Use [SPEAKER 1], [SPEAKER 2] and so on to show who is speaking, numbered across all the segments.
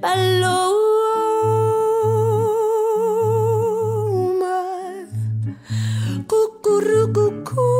[SPEAKER 1] Paloma, cucurrucucú.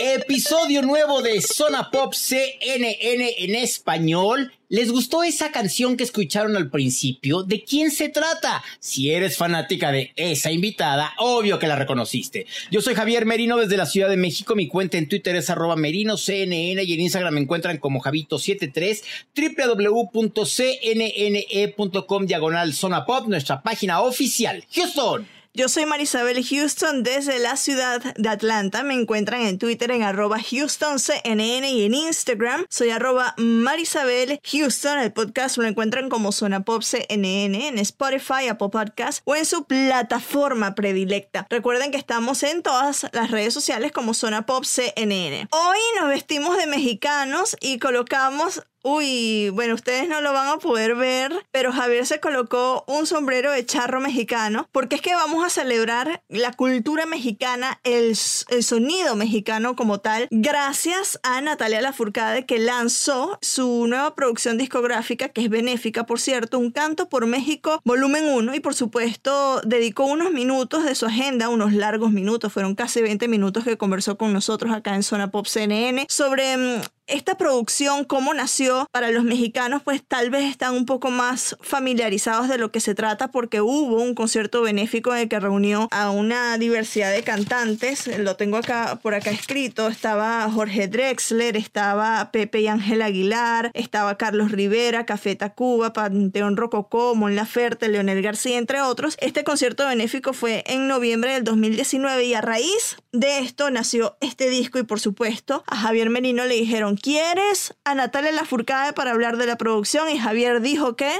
[SPEAKER 2] Episodio nuevo de Zona Pop CNN en español. ¿Les gustó esa canción que escucharon al principio? ¿De quién se trata? Si eres fanática de esa invitada, obvio que la reconociste. Yo soy Javier Merino desde la Ciudad de México. Mi cuenta en Twitter es arroba merinoCNN y en Instagram me encuentran como Javito73, www.cnne.com diagonal Zona Pop, nuestra página oficial. Houston.
[SPEAKER 3] Yo soy Marisabel Houston desde la ciudad de Atlanta. Me encuentran en Twitter en arroba HoustonCNN y en Instagram soy arroba Marisabel Houston. El podcast lo encuentran como Zona Pop CNN en Spotify, Apple Podcast o en su plataforma predilecta. Recuerden que estamos en todas las redes sociales como Zona Pop CNN. Hoy nos vestimos de mexicanos y colocamos Uy, bueno, ustedes no lo van a poder ver, pero Javier se colocó un sombrero de charro mexicano porque es que vamos a celebrar la cultura mexicana, el, sonido mexicano como tal, gracias a Natalia Lafourcade que lanzó su nueva producción discográfica, que es benéfica, por cierto, Un Canto por México, volumen 1, y por supuesto dedicó unos minutos de su agenda, unos largos minutos, fueron casi 20 minutos que conversó con nosotros acá en Zona Pop CNN sobre mm, esta producción, cómo nació para los mexicanos, pues tal vez están un poco más familiarizados de lo que se trata porque hubo un concierto benéfico en el que reunió a una diversidad de cantantes. Lo tengo acá por acá escrito. Estaba Jorge Drexler, estaba Pepe y Ángel Aguilar, estaba Carlos Rivera, Café Tacuba, Panteón Rococó, Mon Laferte, Leonel García, entre otros. Este concierto benéfico fue en noviembre del 2019 y a raíz de esto nació este disco y por supuesto a Javier Merino le dijeron ¿Quieres a Natalia Lafourcade para hablar de la producción? Y Javier dijo que...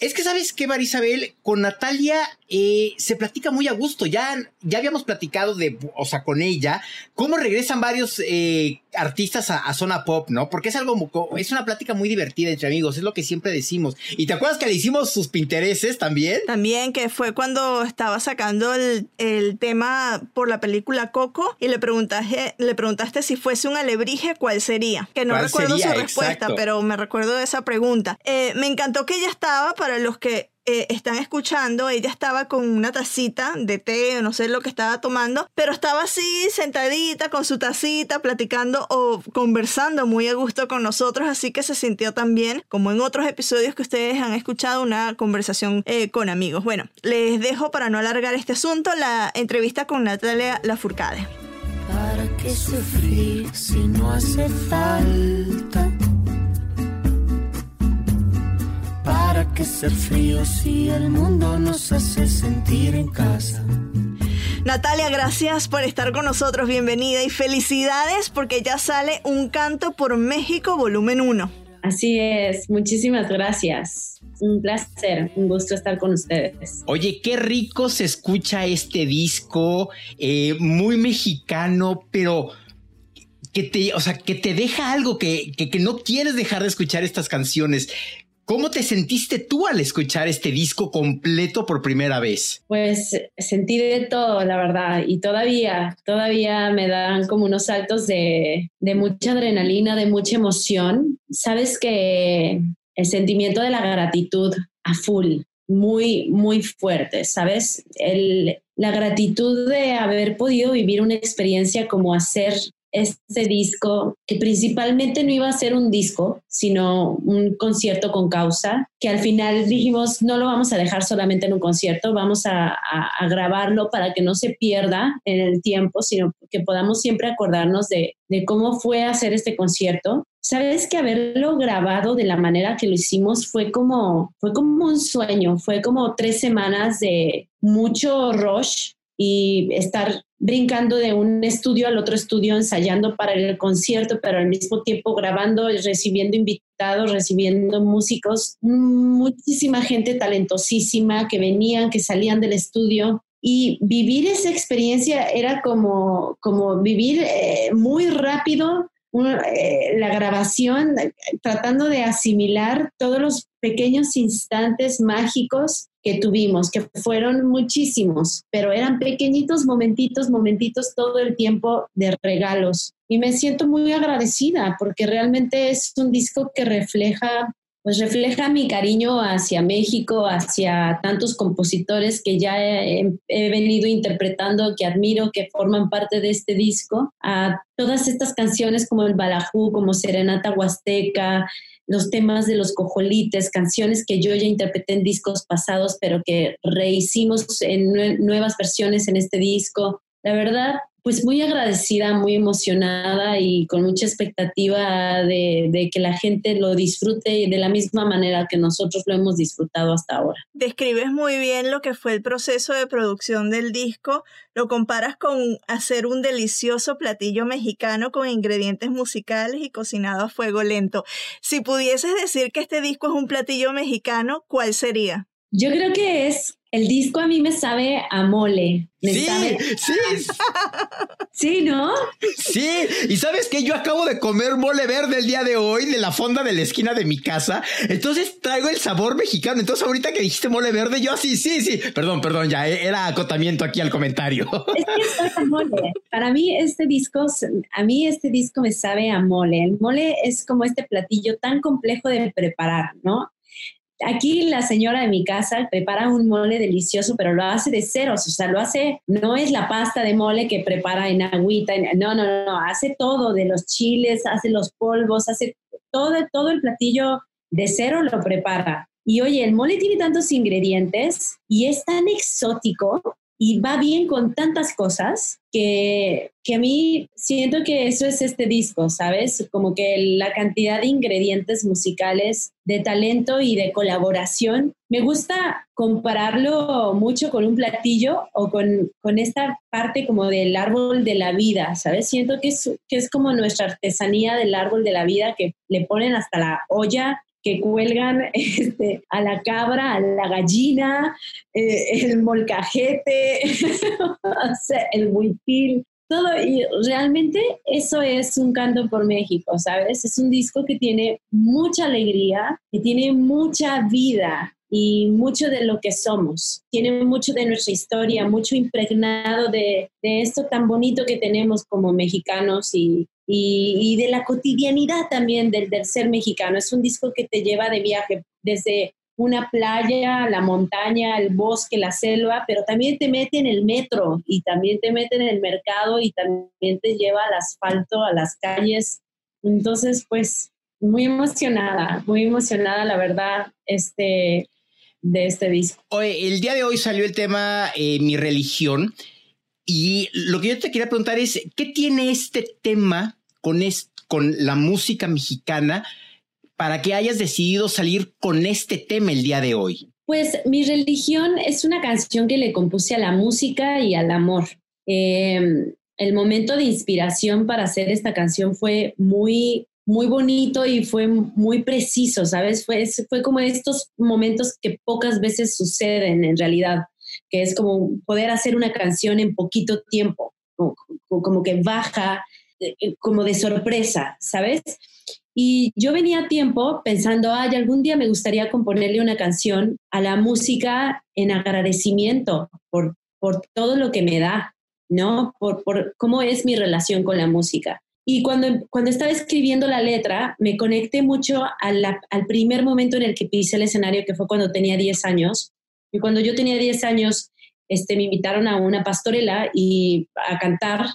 [SPEAKER 2] Es que sabes que Marisabel, con Natalia eh, se platica muy a gusto. Ya, ya habíamos platicado de, o sea, con ella, cómo regresan varios eh, artistas a, a zona pop, ¿no? Porque es algo, es una plática muy divertida entre amigos, es lo que siempre decimos. ¿Y te acuerdas que le hicimos sus pintereses también?
[SPEAKER 3] También que fue cuando estaba sacando el, el tema por la película Coco y le preguntaste, le preguntaste si fuese un alebrije, ¿cuál sería? Que no
[SPEAKER 2] ¿Cuál
[SPEAKER 3] recuerdo
[SPEAKER 2] sería?
[SPEAKER 3] su respuesta,
[SPEAKER 2] Exacto.
[SPEAKER 3] pero me recuerdo de esa pregunta. Eh, me encantó que ella estaba, para los que eh, están escuchando, ella estaba con una tacita de té no sé lo que estaba tomando, pero estaba así sentadita con su tacita, platicando o conversando muy a gusto con nosotros, así que se sintió también, como en otros episodios que ustedes han escuchado, una conversación eh, con amigos. Bueno, les dejo para no alargar este asunto la entrevista con Natalia Lafourcade.
[SPEAKER 1] ¿Para qué sufrir si no hace falta? ¿Para qué ser frío si el mundo nos hace sentir en casa?
[SPEAKER 3] Natalia, gracias por estar con nosotros, bienvenida y felicidades porque ya sale Un Canto por México, volumen 1.
[SPEAKER 4] Así es, muchísimas gracias. Un placer, un gusto estar con ustedes.
[SPEAKER 2] Oye, qué rico se escucha este disco, eh, muy mexicano, pero que te, o sea, que te deja algo que, que, que no quieres dejar de escuchar estas canciones. ¿Cómo te sentiste tú al escuchar este disco completo por primera vez?
[SPEAKER 4] Pues sentí de todo, la verdad, y todavía, todavía me dan como unos saltos de, de mucha adrenalina, de mucha emoción. Sabes que el sentimiento de la gratitud a full, muy, muy fuerte, ¿sabes? El, la gratitud de haber podido vivir una experiencia como hacer este disco, que principalmente no iba a ser un disco, sino un concierto con causa, que al final dijimos, no lo vamos a dejar solamente en un concierto, vamos a, a, grabarlo para que no se pierda en el tiempo, sino que podamos siempre acordarnos de, de cómo fue hacer este concierto. Sabes que haberlo grabado de la manera que lo hicimos fue como, fue como un sueño, fue como tres semanas de mucho rush y estar brincando de un estudio al otro estudio, ensayando para el concierto, pero al mismo tiempo grabando, recibiendo invitados, recibiendo músicos, muchísima gente talentosísima que venían, que salían del estudio. Y vivir esa experiencia era como, como vivir eh, muy rápido eh, la grabación, tratando de asimilar todos los pequeños instantes mágicos que tuvimos, que fueron muchísimos, pero eran pequeñitos momentitos, momentitos todo el tiempo de regalos. Y me siento muy agradecida porque realmente es un disco que refleja pues refleja mi cariño hacia México, hacia tantos compositores que ya he, venido interpretando, que admiro, que forman parte de este disco, a todas estas canciones como el Balajú, como Serenata Huasteca, los temas de los cojolites, canciones que yo ya interpreté en discos pasados, pero que rehicimos en nuevas versiones en este disco. La verdad, pues muy agradecida, muy emocionada y con mucha expectativa de, que la gente lo disfrute de la misma manera que nosotros lo hemos disfrutado hasta ahora.
[SPEAKER 3] Describes muy bien lo que fue el proceso de producción del disco, lo comparas con hacer un delicioso platillo mexicano con ingredientes musicales y cocinado a fuego lento. Si pudieses decir que este disco es un platillo mexicano, ¿cuál sería?
[SPEAKER 4] Yo creo que es el disco a mí me sabe a mole.
[SPEAKER 2] sí, sí.
[SPEAKER 4] sí, ¿no?
[SPEAKER 2] Sí, y sabes que yo acabo de comer mole verde el día de hoy de la fonda de la esquina de mi casa. Entonces traigo el sabor mexicano. Entonces ahorita que dijiste mole verde, yo así, sí, sí. Perdón, perdón, ya eh, era acotamiento aquí al comentario.
[SPEAKER 4] Es que es a mole. Para mí este disco, a mí este disco me sabe a mole. El mole es como este platillo tan complejo de preparar, ¿no? Aquí la señora de mi casa prepara un mole delicioso, pero lo hace de ceros, o sea, lo hace, no es la pasta de mole que prepara en agüita, no, no, no, hace todo, de los chiles, hace los polvos, hace todo, todo el platillo de cero lo prepara. Y oye, el mole tiene tantos ingredientes y es tan exótico y va bien con tantas cosas que, que, a mí siento que eso es este disco, ¿sabes? Como que la cantidad de ingredientes musicales, de talento y de colaboración. Me gusta compararlo mucho con un platillo o con, con esta parte como del árbol de la vida, ¿sabes? Siento que es, que es como nuestra artesanía del árbol de la vida que le ponen hasta la olla que cuelgan este, a la cabra, a la gallina, eh, el molcajete, el huipil, todo. Y realmente eso es un canto por México, ¿sabes? Es un disco que tiene mucha alegría, que tiene mucha vida y mucho de lo que somos. Tiene mucho de nuestra historia, mucho impregnado de, de esto tan bonito que tenemos como mexicanos y, y, de la cotidianidad también del, del, ser mexicano. Es un disco que te lleva de viaje desde una playa, la montaña, el bosque, la selva, pero también te mete en el metro y también te mete en el mercado y también te lleva al asfalto, a las calles. Entonces, pues, muy emocionada, muy emocionada, la verdad, este, de este disco.
[SPEAKER 2] Oye, el día de hoy salió el tema eh, Mi religión. Y lo que yo te quería preguntar es, ¿qué tiene este tema con, con la música mexicana para que hayas decidido salir con este tema el día de hoy?
[SPEAKER 4] Pues mi religión es una canción que le compuse a la música y al amor. Em, el momento de inspiración para hacer esta canción fue muy, muy bonito y fue muy preciso, ¿sabes? Fue, fue como estos momentos que pocas veces suceden en realidad que es como poder hacer una canción en poquito tiempo, como, que baja, eh, como de sorpresa, ¿sabes? Y yo venía a tiempo pensando, ay, algún día me gustaría componerle una canción a la música en agradecimiento por, por todo lo que me da, ¿no? Por, por cómo es mi relación con la música. Y cuando, cuando estaba escribiendo la letra, me conecté mucho al primer momento en el que pisé el escenario, que fue cuando tenía 10 años. Y cuando yo tenía 10 años, este, me invitaron a una pastorela y a cantar.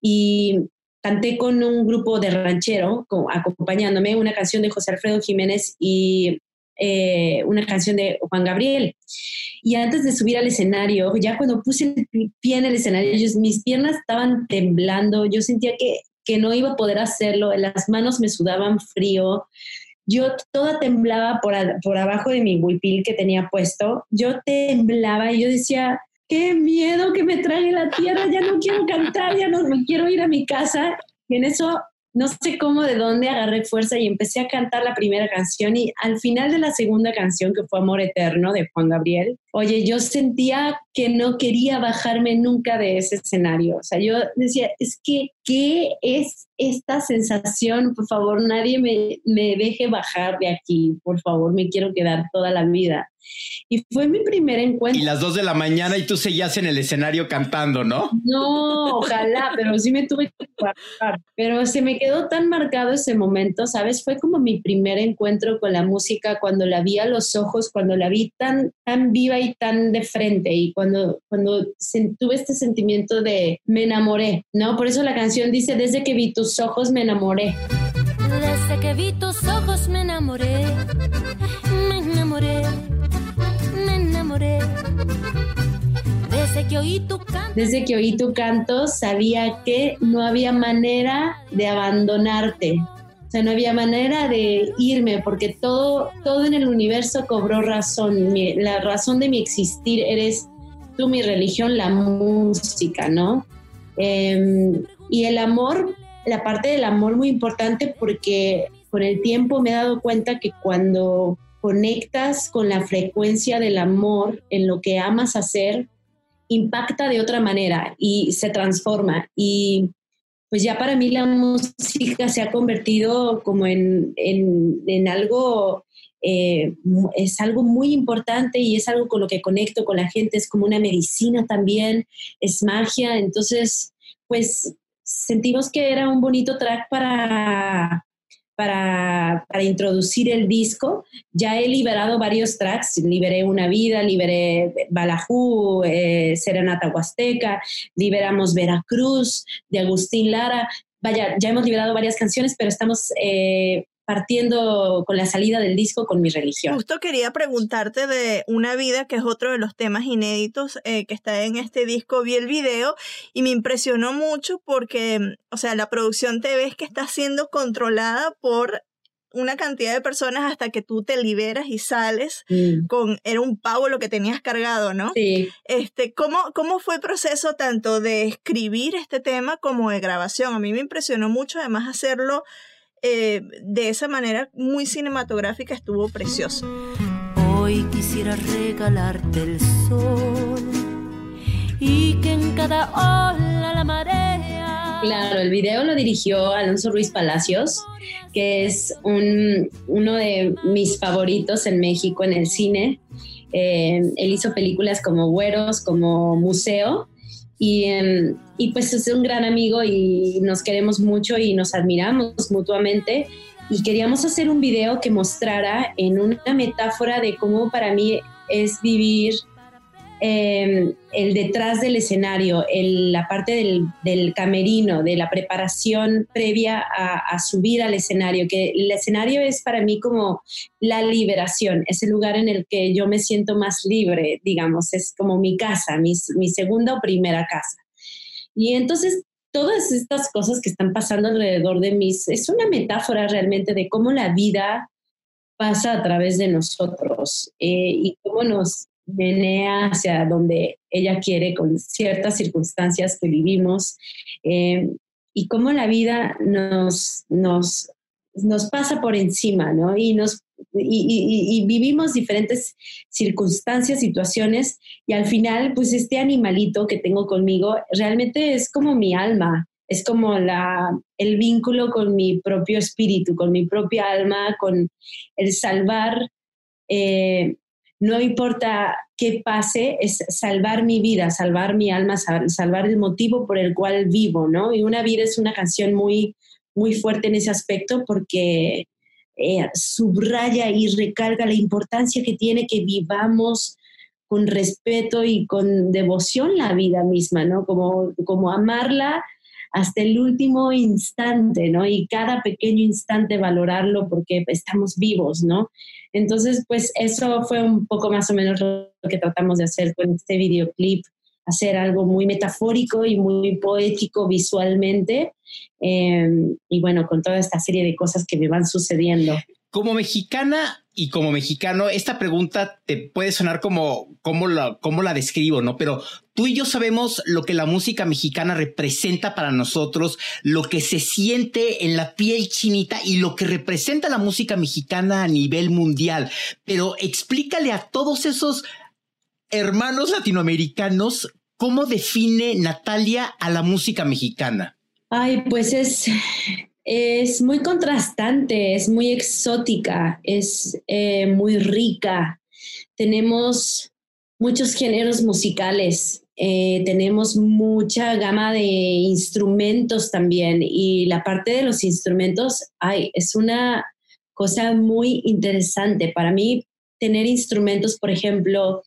[SPEAKER 4] Y canté con un grupo de ranchero, acompañándome una canción de José Alfredo Jiménez y eh, una canción de Juan Gabriel. Y antes de subir al escenario, ya cuando puse el pie en el escenario, mis piernas estaban temblando, yo sentía que, que no iba a poder hacerlo, las manos me sudaban frío, yo toda temblaba por, por abajo de mi huipil que tenía puesto, yo temblaba y yo decía, qué miedo que me trague la tierra, ya no quiero cantar, ya no me quiero ir a mi casa. Y en eso no sé cómo, de dónde agarré fuerza y empecé a cantar la primera canción y al final de la segunda canción, que fue Amor Eterno de Juan Gabriel, oye, yo sentía que no quería bajarme nunca de ese escenario. O sea, yo decía, es que, ¿qué es esta sensación? Por favor, nadie me, me deje bajar de aquí, por favor, me quiero quedar toda la vida. Y fue mi primer encuentro.
[SPEAKER 2] Y las dos de la mañana y tú seguías en el escenario cantando, ¿no?
[SPEAKER 4] No, ojalá, pero sí me tuve que bajar. Pero se me quedó tan marcado ese momento, ¿sabes? Fue como mi primer encuentro con la música, cuando la vi a los ojos, cuando la vi tan, tan viva y tan de frente y cuando, cuando tuve este sentimiento de me enamoré, ¿no? Por eso la canción dice, desde que vi tus ojos me enamoré.
[SPEAKER 1] Desde que vi tus ojos me enamoré, me enamoré desde que oí tu canto.
[SPEAKER 4] Desde que oí tu canto sabía que no había manera de abandonarte. O sea, no había manera de irme porque todo, todo en el universo cobró razón. la razón de mi existir eres tú, mi religión, la música, ¿no? Em, y el amor, la parte del amor muy importante porque con el tiempo me he dado cuenta que cuando conectas con la frecuencia del amor en lo que amas hacer, impacta de otra manera y se transforma. Y pues ya para mí la música se ha convertido como en, algo, eh, es algo muy importante y es algo con lo que conecto con la gente, es como una medicina también, es magia. Entonces, pues sentimos que era un bonito track para para, introducir el disco. Ya he liberado varios tracks, liberé Una Vida, liberé Balajú, eh, Serenata Huasteca, liberamos Veracruz de Agustín Lara. Vaya, ya hemos liberado varias canciones, pero estamos eh, partiendo con la salida del disco con mi religión.
[SPEAKER 3] Justo quería preguntarte de Una vida, que es otro de los temas inéditos eh, que está en este disco. Vi el video y me impresionó mucho porque, o sea, la producción te ves que está siendo controlada por una cantidad de personas hasta que tú te liberas y sales mm. con era un pavo lo que tenías cargado, ¿no?
[SPEAKER 4] Sí.
[SPEAKER 3] Este, ¿cómo, ¿cómo fue el proceso tanto de escribir este tema como de grabación? A mí me impresionó mucho además hacerlo eh, de esa manera muy cinematográfica estuvo precioso.
[SPEAKER 1] Hoy quisiera regalarte el sol y que en cada ola la marea.
[SPEAKER 4] Claro, el video lo dirigió Alonso Ruiz Palacios, que es un, uno de mis favoritos en México en el cine. Eh, él hizo películas como Güeros, como Museo, y, em, y pues es un gran amigo y nos queremos mucho y nos admiramos mutuamente. Y queríamos hacer un video que mostrara en una metáfora de cómo para mí es vivir Em, el detrás del escenario, la parte del, camerino, de la preparación previa a, subir al escenario, que el escenario es para mí como la liberación, es el lugar en el que yo me siento más libre, digamos, es como mi casa, mi, mi segunda o primera casa. Y entonces todas estas cosas que están pasando alrededor de mí es una metáfora realmente de cómo la vida pasa a través de nosotros eh, y cómo nos menea hacia donde ella quiere con ciertas circunstancias que vivimos eh, y cómo la vida nos, nos, nos pasa por encima, ¿no? Y, nos, y, vivimos diferentes circunstancias, situaciones y al final, pues este animalito que tengo conmigo realmente es como mi alma, Es como la, el vínculo con mi propio espíritu, con mi propia alma, con el salvar, eh, no importa qué pase, es salvar mi vida, salvar mi alma, salvar el motivo por el cual vivo, ¿no? Y Una vida es una canción muy, muy fuerte en ese aspecto porque eh, subraya y recalga la importancia que tiene que vivamos con respeto y con devoción la vida misma, ¿no? Como, como amarla hasta el último instante, ¿no? Y cada pequeño instante valorarlo porque estamos vivos, ¿no? Entonces, pues eso fue un poco más o menos lo que tratamos de hacer con este videoclip, hacer algo muy metafórico y muy poético visualmente, em, y bueno, con toda esta serie de cosas que me van sucediendo.
[SPEAKER 2] Como mexicana y como mexicano, esta pregunta te puede sonar como cómo la, cómo la describo, ¿no? Pero tú y yo sabemos lo que la música mexicana representa para nosotros, lo que se siente en la piel chinita y lo que representa la música mexicana a nivel mundial. Pero explícale a todos esos hermanos latinoamericanos cómo define Natalia a la música mexicana.
[SPEAKER 4] Ay, pues es, es muy contrastante, es muy exótica, es eh, muy rica. Tenemos muchos géneros musicales, eh, tenemos mucha gama de instrumentos también y la parte de los instrumentos ay, es una cosa muy interesante. Para mí, tener instrumentos, por ejemplo,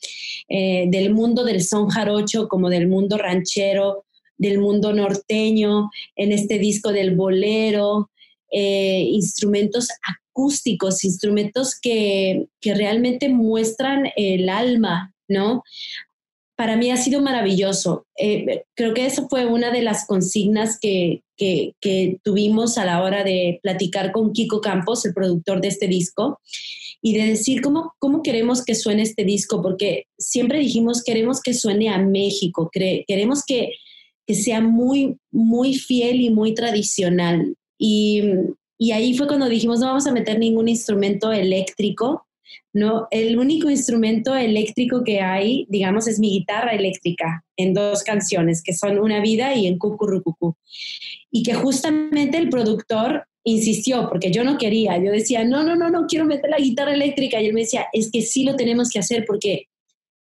[SPEAKER 4] eh, del mundo del son jarocho como del mundo ranchero, del mundo norteño, en este disco del bolero, eh, instrumentos acústicos, instrumentos que, realmente muestran el alma, ¿no? Para mí ha sido maravilloso. Eh, creo que eso fue una de las consignas que, que, tuvimos a la hora de platicar con Kiko Campos, el productor de este disco, y de decir cómo, cómo queremos que suene este disco, porque siempre dijimos queremos que suene a México, queremos que, que sea muy, muy fiel y muy tradicional. Y, y, ahí fue cuando dijimos, no vamos a meter ningún instrumento eléctrico, ¿no? El único instrumento eléctrico que hay, digamos, es mi guitarra eléctrica en dos canciones, que son Una Vida y en Cucurrucucú. Y que justamente el productor insistió, porque yo no quería, yo decía, no, no, no, no quiero meter la guitarra eléctrica. Y él me decía, es que sí lo tenemos que hacer porque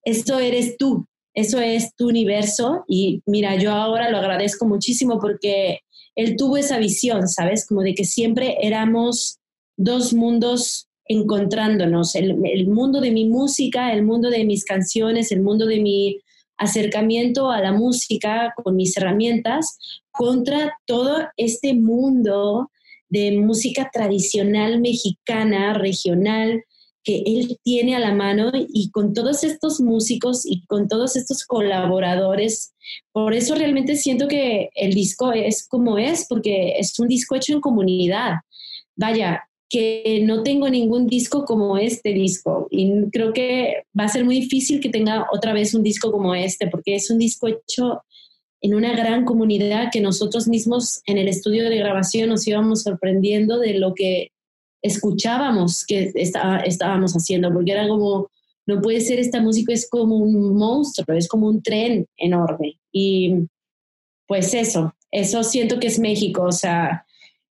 [SPEAKER 4] esto eres tú, eso es tu universo y mira, yo ahora lo agradezco muchísimo porque él tuvo esa visión, ¿sabes? Como de que siempre éramos dos mundos encontrándonos, el, mundo de mi música, el mundo de mis canciones, el mundo de mi acercamiento a la música con mis herramientas, contra todo este mundo de música tradicional mexicana, regional, que él tiene a la mano y con todos estos músicos y con todos estos colaboradores. Por eso realmente siento que el disco es como es, porque es un disco hecho en comunidad. Vaya, que no tengo ningún disco como este disco y creo que va a ser muy difícil que tenga otra vez un disco como este, porque es un disco hecho en una gran comunidad que nosotros mismos en el estudio de grabación nos íbamos sorprendiendo de lo que escuchábamos que estábamos haciendo, porque era como, no puede ser, esta música es como un monstruo, es como un tren enorme. Y pues eso, eso siento que es México, o sea,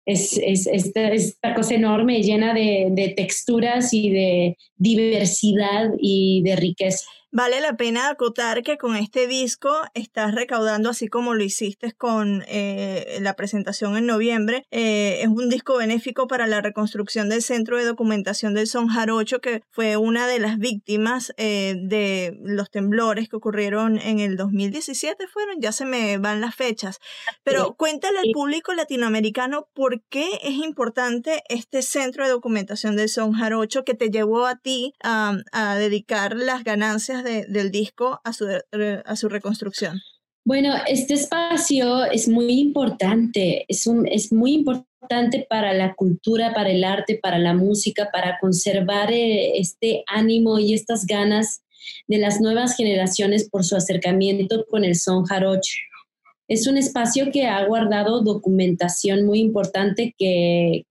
[SPEAKER 4] es, es, esta, cosa enorme, llena de, de texturas y de diversidad y de riqueza.
[SPEAKER 3] Vale la pena acotar que con este disco estás recaudando, así como lo hiciste con eh, la presentación en noviembre, eh, es un disco benéfico para la reconstrucción del Centro de Documentación del Son Jarocho, que fue una de las víctimas eh, de los temblores que ocurrieron en el 2017, fueron, ya se me van las fechas. Pero cuéntale al público latinoamericano por qué es importante este Centro de Documentación del Son Jarocho que te llevó a ti a dedicar las ganancias del disco a su, a su reconstrucción?
[SPEAKER 4] Bueno, este espacio es muy importante, es, un, es muy importante para la cultura, para el arte, para la música, para conservar eh, este ánimo y estas ganas de las nuevas generaciones por su acercamiento con el son jarocho. Es un espacio que ha guardado documentación muy importante que,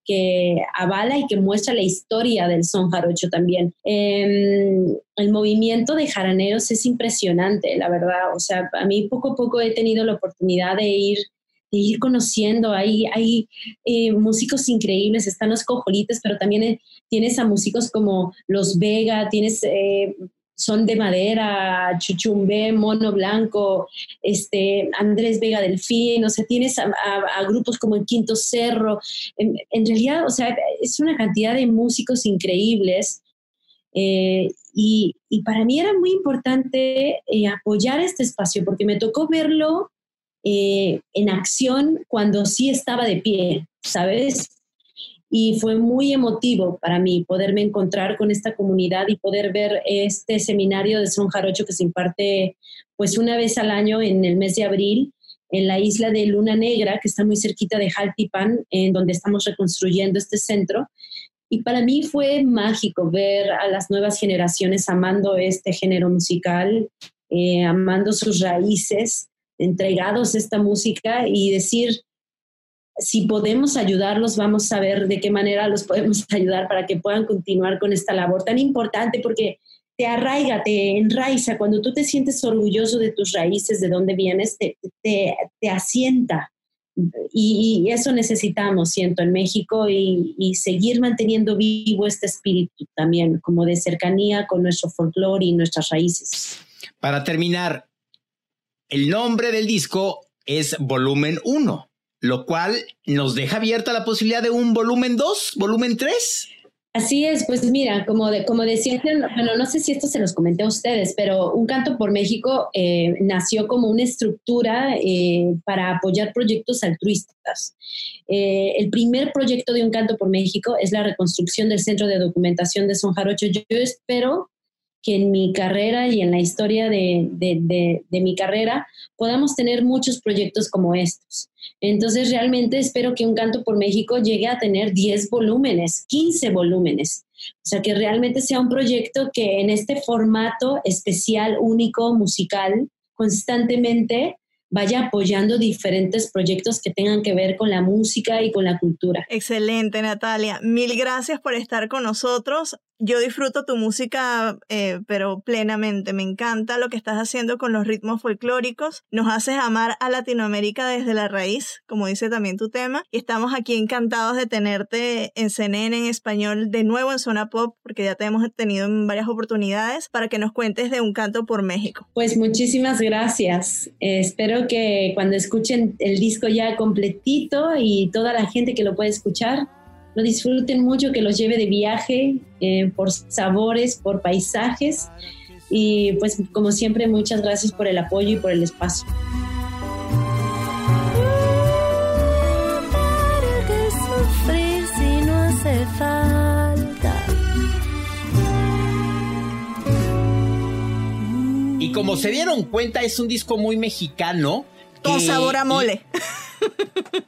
[SPEAKER 4] avala y que muestra la historia del son jarocho también. Em, el movimiento de jaraneros es impresionante, la verdad. O sea, a mí poco a poco he tenido la oportunidad de ir ir conociendo. Hay, hay eh, músicos increíbles, están los cojolites, pero también eh, tienes a músicos como Los Vega, tienes eh, Son de Madera, Chuchumbe, Mono Blanco, este, Andrés Vega Delfín, o sea, tienes a, grupos como el Quinto Cerro. En, realidad, o sea, es una cantidad de músicos increíbles. y, y, para mí era muy importante apoyar este espacio porque me tocó verlo eh, en acción cuando sí estaba de pie, ¿sabes? Y fue muy emotivo para mí poderme encontrar con esta comunidad y poder ver este seminario de Son Jarocho que se imparte pues una vez al año en el mes de abril en la isla de Luna Negra, que está muy cerquita de Jaltipan, en donde estamos reconstruyendo este centro. Y para mí fue mágico ver a las nuevas generaciones amando este género musical, eh, amando sus raíces entregados a esta música y decir, si podemos ayudarlos, vamos a ver de qué manera los podemos ayudar para que puedan continuar con esta labor tan importante porque te arraiga, te enraiza. Cuando tú te sientes orgulloso de tus raíces, de dónde vienes, te, te, asienta. Y, eso necesitamos, siento, en México y, y, seguir manteniendo vivo este espíritu también, como de cercanía con nuestro folclore y nuestras raíces.
[SPEAKER 2] Para terminar, el nombre del disco es volumen 1, lo cual nos deja abierta la posibilidad de un volumen 2, volumen 3.
[SPEAKER 4] Así es, pues mira, como, de, como decía, bueno, no sé si esto se los comenté a ustedes, pero Un Canto por México eh, nació como una estructura eh, para apoyar proyectos altruistas. Eh, el primer proyecto de Un Canto por México es la reconstrucción del Centro de Documentación de Son Jarocho. Yo espero en mi carrera y en la historia de, mi carrera podamos tener muchos proyectos como estos. Entonces, realmente espero que Un Canto por México llegue a tener 10 volúmenes, 15 volúmenes. O sea, que realmente sea un proyecto que en este formato especial, único, musical, constantemente vaya apoyando diferentes proyectos que tengan que ver con la música y con la cultura.
[SPEAKER 3] Excelente, Natalia. Mil gracias por estar con nosotros yo disfruto tu música, eh, pero plenamente. Me encanta lo que estás haciendo con los ritmos folclóricos. Nos haces amar a Latinoamérica desde la raíz, como dice también tu tema. Y estamos aquí encantados de tenerte en CNN en español de nuevo en Zona Pop, porque ya te hemos tenido en varias oportunidades para que nos cuentes de un canto por México.
[SPEAKER 4] Pues muchísimas gracias. Eh, espero que cuando escuchen el disco ya completito y toda la gente que lo puede escuchar, lo disfruten mucho, que los lleve de viaje eh, por sabores, por paisajes. Y pues como siempre, muchas gracias por el apoyo y por el espacio.
[SPEAKER 2] Y como se dieron cuenta, es un disco muy mexicano.
[SPEAKER 3] Con sabor a mole.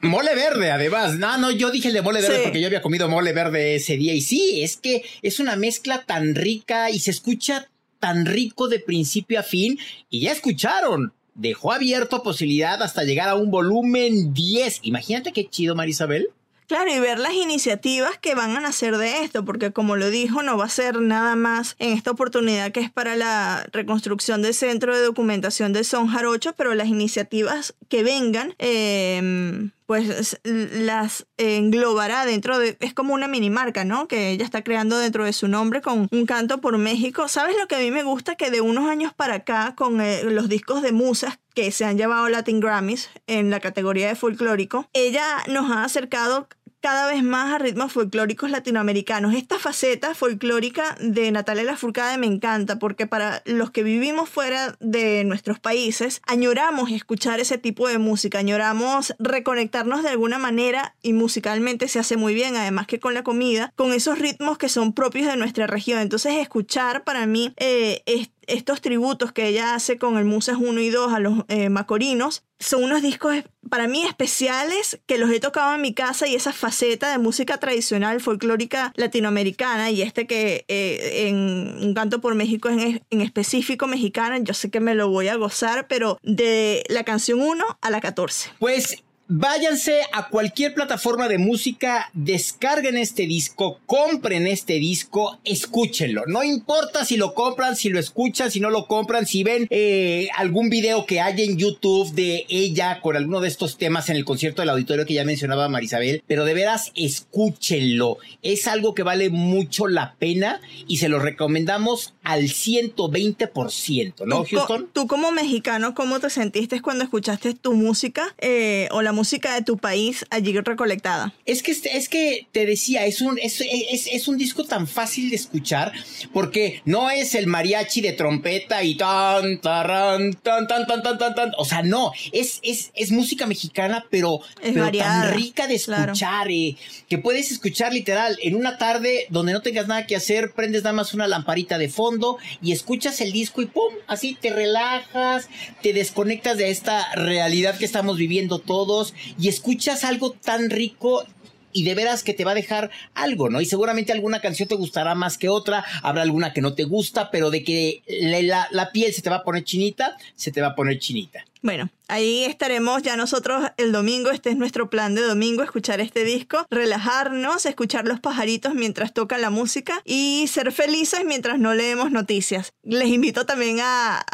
[SPEAKER 2] Mole verde, además. No, no, yo dije el de mole verde porque yo había comido mole verde ese día. Y sí, es que es una mezcla tan rica y se escucha tan rico de principio a fin. Y ya escucharon. Dejó abierto posibilidad hasta llegar a un volumen 10. Imagínate qué chido, Marisabel.
[SPEAKER 3] Claro, y ver las iniciativas que van a nacer de esto, porque como lo dijo, no va a ser nada más en esta oportunidad que es para la reconstrucción del centro de documentación de Son Jarocho, pero las iniciativas que vengan, em, pues las englobará dentro de, es como una mini marca, ¿no? Que ella está creando dentro de su nombre con un canto por México. ¿Sabes lo que a mí me gusta? Que de unos años para acá, con eh, los discos de musas que se han llevado Latin Grammys en la categoría de folclórico, ella nos ha acercado cada vez más a ritmos folclóricos latinoamericanos. Esta faceta folclórica de Natalia Lafourcade me encanta porque para los que vivimos fuera de nuestros países, añoramos escuchar ese tipo de música, añoramos reconectarnos de alguna manera y musicalmente se hace muy bien, además que con la comida, con esos ritmos que son propios de nuestra región. Entonces escuchar para mí eh, estos tributos que ella hace con el Musas 1 y 2 a los eh, macorinos son unos discos para mí especiales que los he tocado en mi casa y esa faceta de música tradicional folclórica latinoamericana y este que eh, en Un canto por México es en, específico mexicana, yo sé que me lo voy a gozar, pero de la canción 1 a la 14.
[SPEAKER 2] Pues váyanse a cualquier plataforma de música, descarguen este disco, compren este disco, escúchenlo. No importa si lo compran, si lo escuchan, si no lo compran, si ven eh, algún video que hay en YouTube de ella con alguno de estos temas en el concierto del auditorio que ya mencionaba Marisabel, pero de veras escúchenlo. Es algo que vale mucho la pena y se lo recomendamos al 120%, ¿no, Houston?
[SPEAKER 3] Tú como mexicano, ¿cómo te sentiste cuando escuchaste tu música eh, o la música de tu país allí recolectada?
[SPEAKER 2] Es que, es que te decía, es un, es, es, un disco tan fácil de escuchar porque no es el mariachi de trompeta y tan, tan, tan, tan, tan, tan, tan. O sea, no, es, es, es música mexicana, pero, tan rica de escuchar, eh, que puedes escuchar literal en una tarde donde no tengas nada que hacer, prendes nada más una lamparita de fondo y escuchas el disco y ¡pum! Así te relajas, te desconectas de esta realidad que estamos viviendo todos y escuchas algo tan rico y de veras que te va a dejar algo, ¿no? Y seguramente alguna canción te gustará más que otra, habrá alguna que no te gusta, pero de que la, la, piel se te va a poner chinita, se te va a poner chinita.
[SPEAKER 3] Bueno, ahí estaremos ya nosotros el domingo, este es nuestro plan de domingo, escuchar este disco, relajarnos, escuchar los pajaritos mientras toca la música y ser felices mientras no leemos noticias. Les invito también a,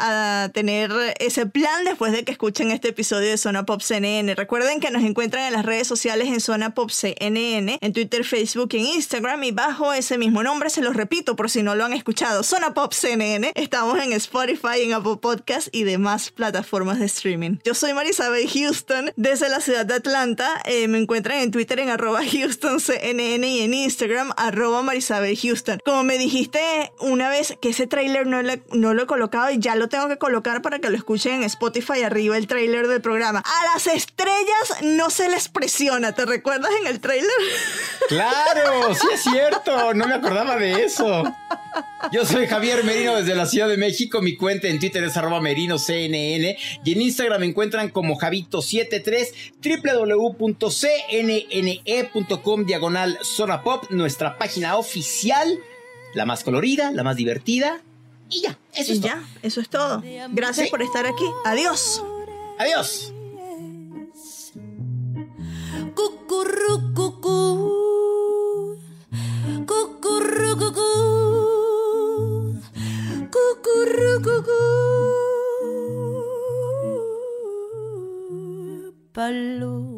[SPEAKER 3] tener ese plan después de que escuchen este episodio de Zona Pop CNN. Recuerden que nos encuentran en las redes sociales en Zona Pop CNN, en Twitter, Facebook en Instagram y bajo ese mismo nombre, se los repito por si no lo han escuchado, Zona Pop CNN. Estamos en Spotify, en Apple Podcasts y demás plataformas de streaming. Yo soy Marisabel Houston desde la ciudad de Atlanta. Eh, me encuentran en Twitter en arroba HoustonCNN y en Instagram arroba Marisabel Houston. Como me dijiste una vez que ese trailer no, no lo he colocado y ya lo tengo que colocar para que lo escuchen en Spotify arriba el trailer del programa. A las estrellas no se les presiona, ¿te recuerdas en el trailer?
[SPEAKER 2] Claro, sí es cierto, no me acordaba de eso. Yo soy Javier Merino desde la Ciudad de México. Mi cuenta en Twitter es arroba merinoCNN y en Instagram me encuentran como Javito73 www.cnne.com diagonal Zona Pop, nuestra página oficial, la más colorida, la más divertida. Y ya, eso es
[SPEAKER 3] ya, eso es todo. Gracias por estar aquí. Adiós.
[SPEAKER 2] Adiós.
[SPEAKER 1] pas l'eau